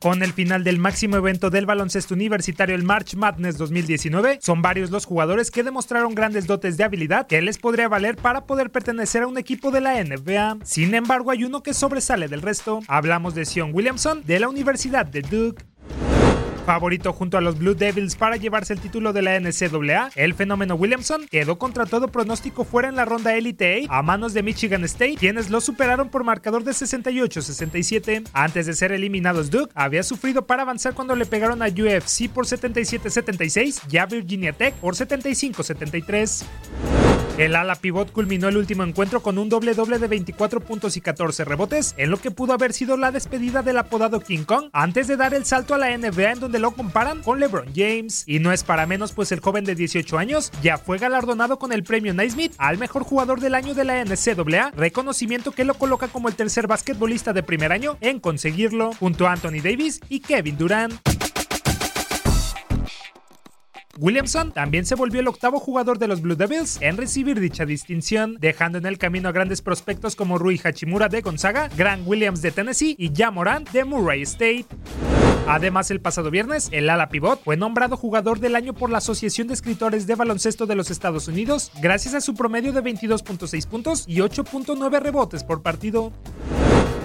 Con el final del máximo evento del baloncesto universitario, el March Madness 2019, son varios los jugadores que demostraron grandes dotes de habilidad que les podría valer para poder pertenecer a un equipo de la NBA. Sin embargo, hay uno que sobresale del resto. Hablamos de Sion Williamson de la Universidad de Duke. Favorito junto a los Blue Devils para llevarse el título de la NCAA, el fenómeno Williamson quedó contra todo pronóstico fuera en la ronda Elite A a manos de Michigan State, quienes lo superaron por marcador de 68-67. Antes de ser eliminados, Duke había sufrido para avanzar cuando le pegaron a UFC por 77-76 y a Virginia Tech por 75-73. El ala pivot culminó el último encuentro con un doble doble de 24 puntos y 14 rebotes, en lo que pudo haber sido la despedida del apodado King Kong, antes de dar el salto a la NBA en donde lo comparan con LeBron James. Y no es para menos, pues el joven de 18 años ya fue galardonado con el premio Naismith al mejor jugador del año de la NCAA, reconocimiento que lo coloca como el tercer basquetbolista de primer año en conseguirlo, junto a Anthony Davis y Kevin Durant. Williamson también se volvió el octavo jugador de los Blue Devils en recibir dicha distinción, dejando en el camino a grandes prospectos como Rui Hachimura de Gonzaga, Grant Williams de Tennessee y Ja Morant de Murray State. Además, el pasado viernes, el ala pivot fue nombrado jugador del año por la Asociación de Escritores de Baloncesto de los Estados Unidos, gracias a su promedio de 22.6 puntos y 8.9 rebotes por partido.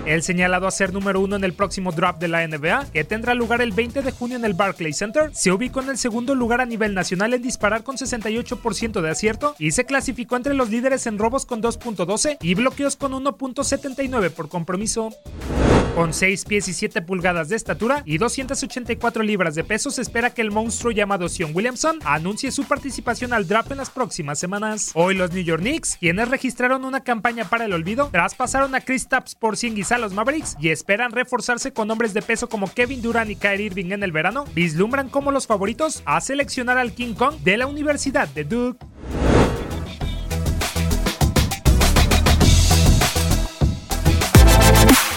El señalado a ser número uno en el próximo draft de la NBA, que tendrá lugar el 20 de junio en el Barclays Center, se ubicó en el segundo lugar a nivel nacional en disparar con 68% de acierto y se clasificó entre los líderes en robos con 2.12 y bloqueos con 1.79 por compromiso. Con 6 pies y 7 pulgadas de estatura y 284 libras de peso, se espera que el monstruo llamado Sion Williamson anuncie su participación al draft en las próximas semanas. Hoy los New York Knicks, quienes registraron una campaña para el olvido, traspasaron a Chris Tapps por Porzingis a los Mavericks y esperan reforzarse con hombres de peso como Kevin Durant y Kyrie Irving en el verano, vislumbran como los favoritos a seleccionar al King Kong de la Universidad de Duke.